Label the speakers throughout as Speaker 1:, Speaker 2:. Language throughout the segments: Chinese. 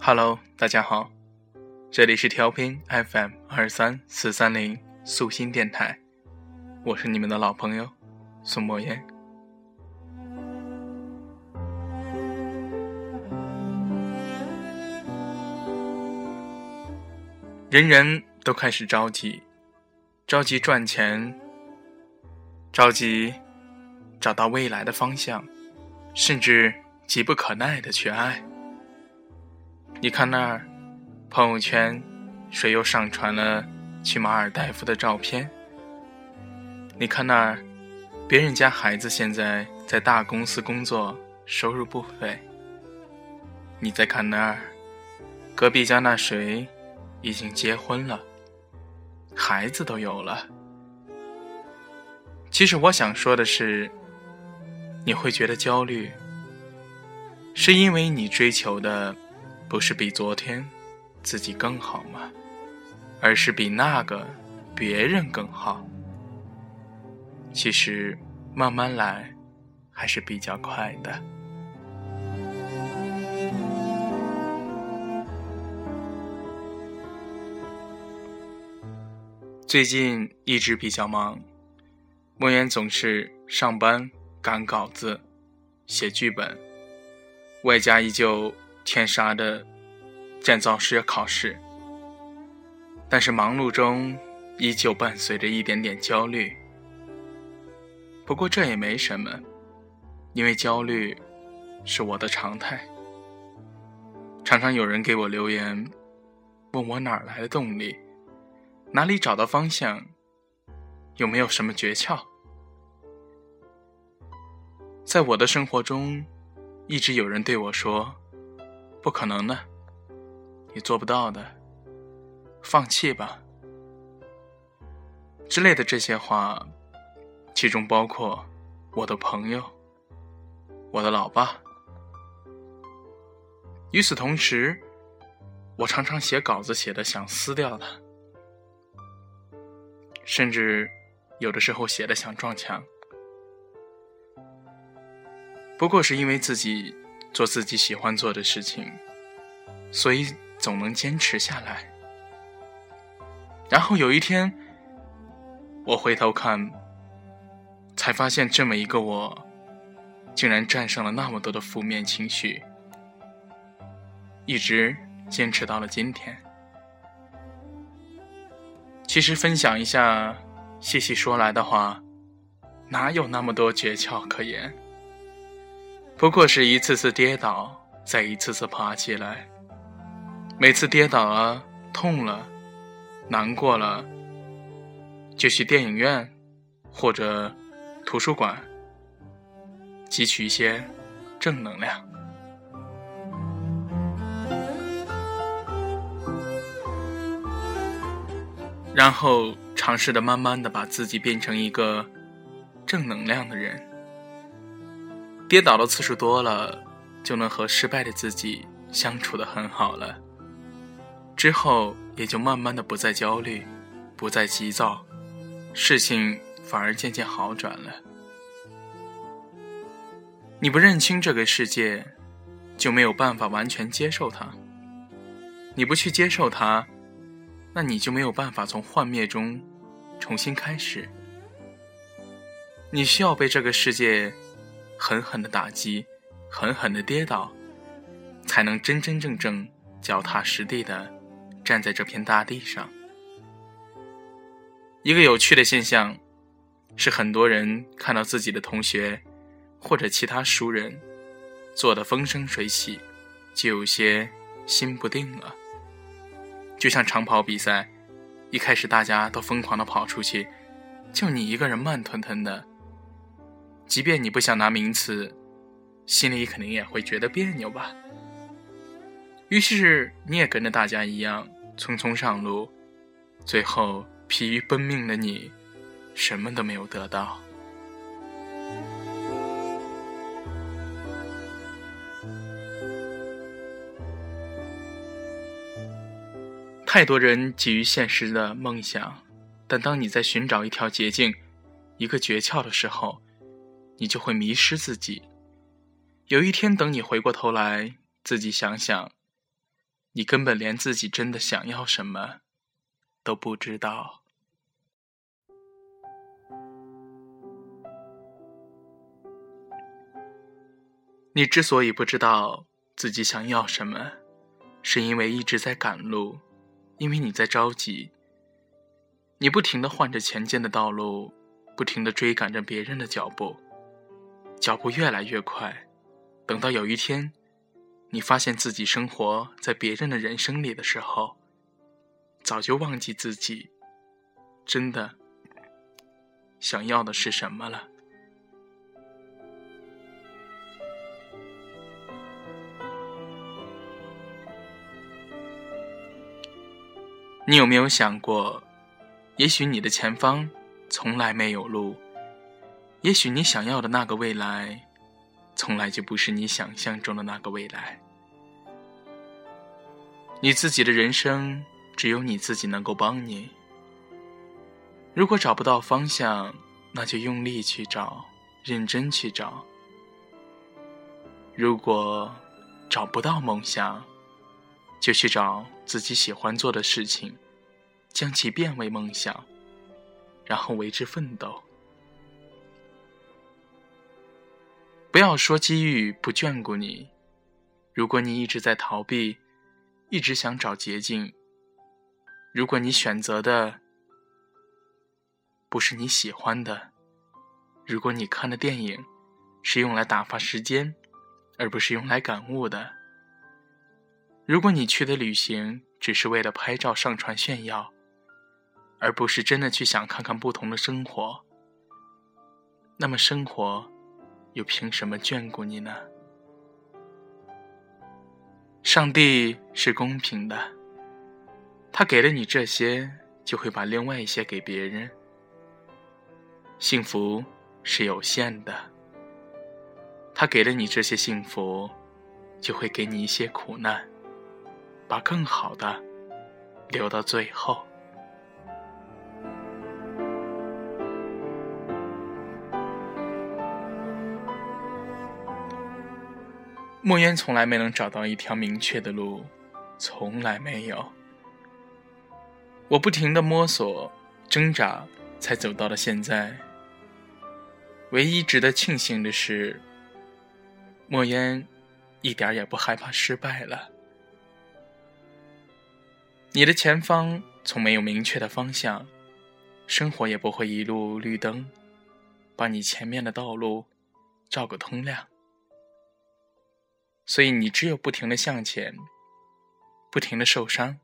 Speaker 1: Hello，大家好，这里是调频 FM 二三四三零素心电台，我是你们的老朋友宋墨烟。人人都开始着急，着急赚钱，着急找到未来的方向，甚至急不可耐的去爱。你看那儿，朋友圈谁又上传了去马尔代夫的照片？你看那儿，别人家孩子现在在大公司工作，收入不菲。你再看那儿，隔壁家那谁已经结婚了，孩子都有了。其实我想说的是，你会觉得焦虑，是因为你追求的。不是比昨天自己更好吗？而是比那个别人更好。其实慢慢来还是比较快的。最近一直比较忙，莫言总是上班赶稿子、写剧本，外加依旧。天杀的建造师考试，但是忙碌中依旧伴随着一点点焦虑。不过这也没什么，因为焦虑是我的常态。常常有人给我留言，问我哪儿来的动力，哪里找到方向，有没有什么诀窍？在我的生活中，一直有人对我说。不可能的，你做不到的，放弃吧之类的这些话，其中包括我的朋友，我的老爸。与此同时，我常常写稿子写的想撕掉他，甚至有的时候写的想撞墙。不过是因为自己。做自己喜欢做的事情，所以总能坚持下来。然后有一天，我回头看，才发现这么一个我，竟然战胜了那么多的负面情绪，一直坚持到了今天。其实分享一下，细细说来的话，哪有那么多诀窍可言？不过是一次次跌倒，再一次次爬起来。每次跌倒了、痛了、难过了，就去电影院或者图书馆汲取一些正能量，然后尝试着慢慢的把自己变成一个正能量的人。跌倒的次数多了，就能和失败的自己相处的很好了。之后也就慢慢的不再焦虑，不再急躁，事情反而渐渐好转了。你不认清这个世界，就没有办法完全接受它。你不去接受它，那你就没有办法从幻灭中重新开始。你需要被这个世界。狠狠的打击，狠狠的跌倒，才能真真正正脚踏实地的站在这片大地上。一个有趣的现象，是很多人看到自己的同学或者其他熟人做的风生水起，就有些心不定了。就像长跑比赛，一开始大家都疯狂的跑出去，就你一个人慢吞吞的。即便你不想拿名次，心里肯定也会觉得别扭吧。于是你也跟着大家一样匆匆上路，最后疲于奔命的你，什么都没有得到。太多人急于现实的梦想，但当你在寻找一条捷径、一个诀窍的时候，你就会迷失自己。有一天，等你回过头来，自己想想，你根本连自己真的想要什么都不知道。你之所以不知道自己想要什么，是因为一直在赶路，因为你在着急。你不停的换着前进的道路，不停的追赶着别人的脚步，脚步越来越快。等到有一天，你发现自己生活在别人的人生里的时候，早就忘记自己真的想要的是什么了。你有没有想过？也许你的前方从来没有路，也许你想要的那个未来，从来就不是你想象中的那个未来。你自己的人生只有你自己能够帮你。如果找不到方向，那就用力去找，认真去找。如果找不到梦想，就去找自己喜欢做的事情。将其变为梦想，然后为之奋斗。不要说机遇不眷顾你，如果你一直在逃避，一直想找捷径，如果你选择的不是你喜欢的，如果你看的电影是用来打发时间，而不是用来感悟的，如果你去的旅行只是为了拍照上传炫耀。而不是真的去想看看不同的生活，那么生活又凭什么眷顾你呢？上帝是公平的，他给了你这些，就会把另外一些给别人。幸福是有限的，他给了你这些幸福，就会给你一些苦难，把更好的留到最后。莫言从来没能找到一条明确的路，从来没有。我不停的摸索、挣扎，才走到了现在。唯一值得庆幸的是，莫言一点也不害怕失败了。你的前方从没有明确的方向，生活也不会一路绿灯，把你前面的道路照个通亮。所以你只有不停的向前，不停的受伤，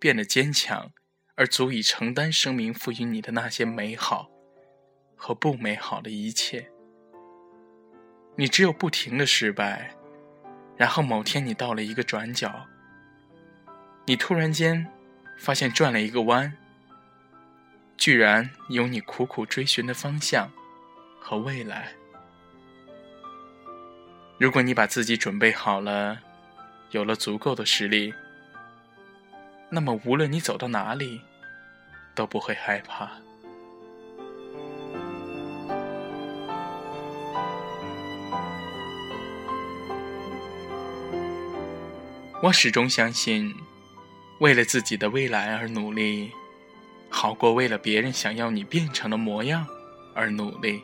Speaker 1: 变得坚强，而足以承担生命赋予你的那些美好和不美好的一切。你只有不停的失败，然后某天你到了一个转角，你突然间发现转了一个弯，居然有你苦苦追寻的方向和未来。如果你把自己准备好了，有了足够的实力，那么无论你走到哪里，都不会害怕。我始终相信，为了自己的未来而努力，好过为了别人想要你变成的模样而努力。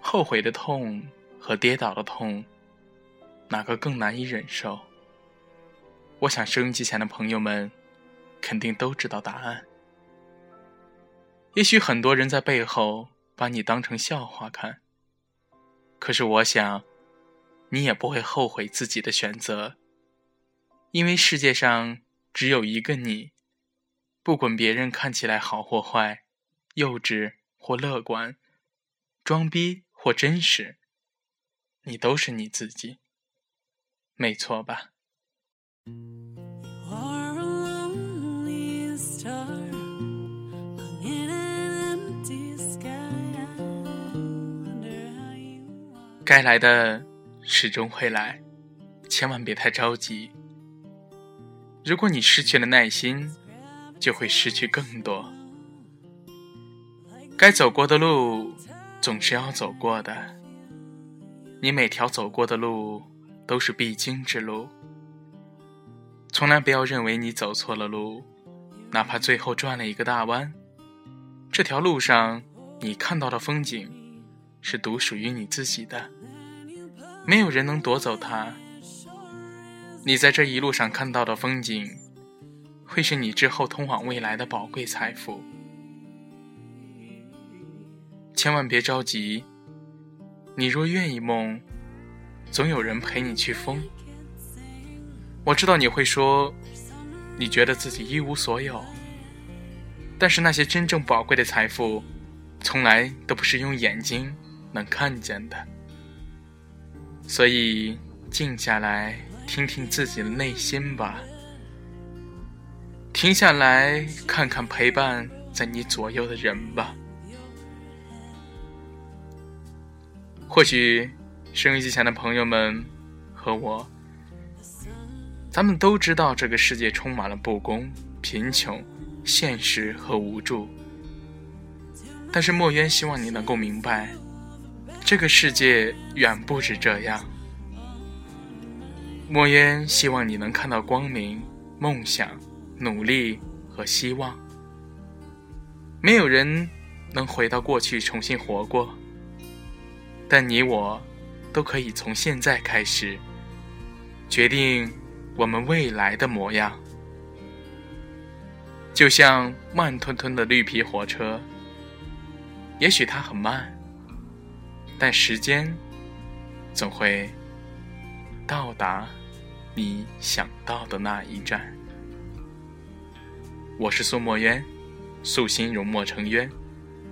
Speaker 1: 后悔的痛。和跌倒的痛，哪个更难以忍受？我想收音机前的朋友们肯定都知道答案。也许很多人在背后把你当成笑话看，可是我想，你也不会后悔自己的选择，因为世界上只有一个你，不管别人看起来好或坏，幼稚或乐观，装逼或真实。你都是你自己，没错吧？该来的始终会来，千万别太着急。如果你失去了耐心，就会失去更多。该走过的路，总是要走过的。你每条走过的路都是必经之路，从来不要认为你走错了路，哪怕最后转了一个大弯，这条路上你看到的风景是独属于你自己的，没有人能夺走它。你在这一路上看到的风景，会是你之后通往未来的宝贵财富。千万别着急，你若愿意梦，总有人陪你去疯。我知道你会说，你觉得自己一无所有，但是那些真正宝贵的财富，从来都不是用眼睛能看见的。所以，静下来。听听自己的内心吧，停下来看看陪伴在你左右的人吧。或许收音机前的朋友们和我，咱们都知道这个世界充满了不公、贫穷、现实和无助。但是墨渊希望你能够明白，这个世界远不止这样。墨渊希望你能看到光明、梦想、努力和希望。没有人能回到过去重新活过，但你我都可以从现在开始决定我们未来的模样。就像慢吞吞的绿皮火车，也许它很慢，但时间总会到达。你想到的那一站，我是苏墨渊，素心融墨成渊，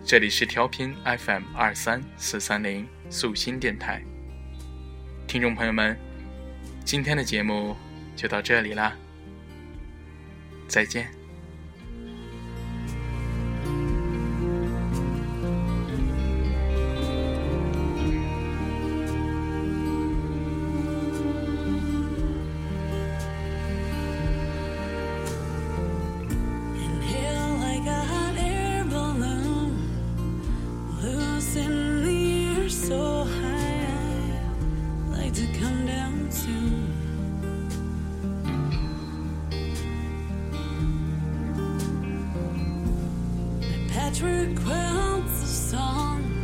Speaker 1: 这里是调频 FM 二三四三零素心电台。听众朋友们，今天的节目就到这里啦，再见。
Speaker 2: true crowns the song.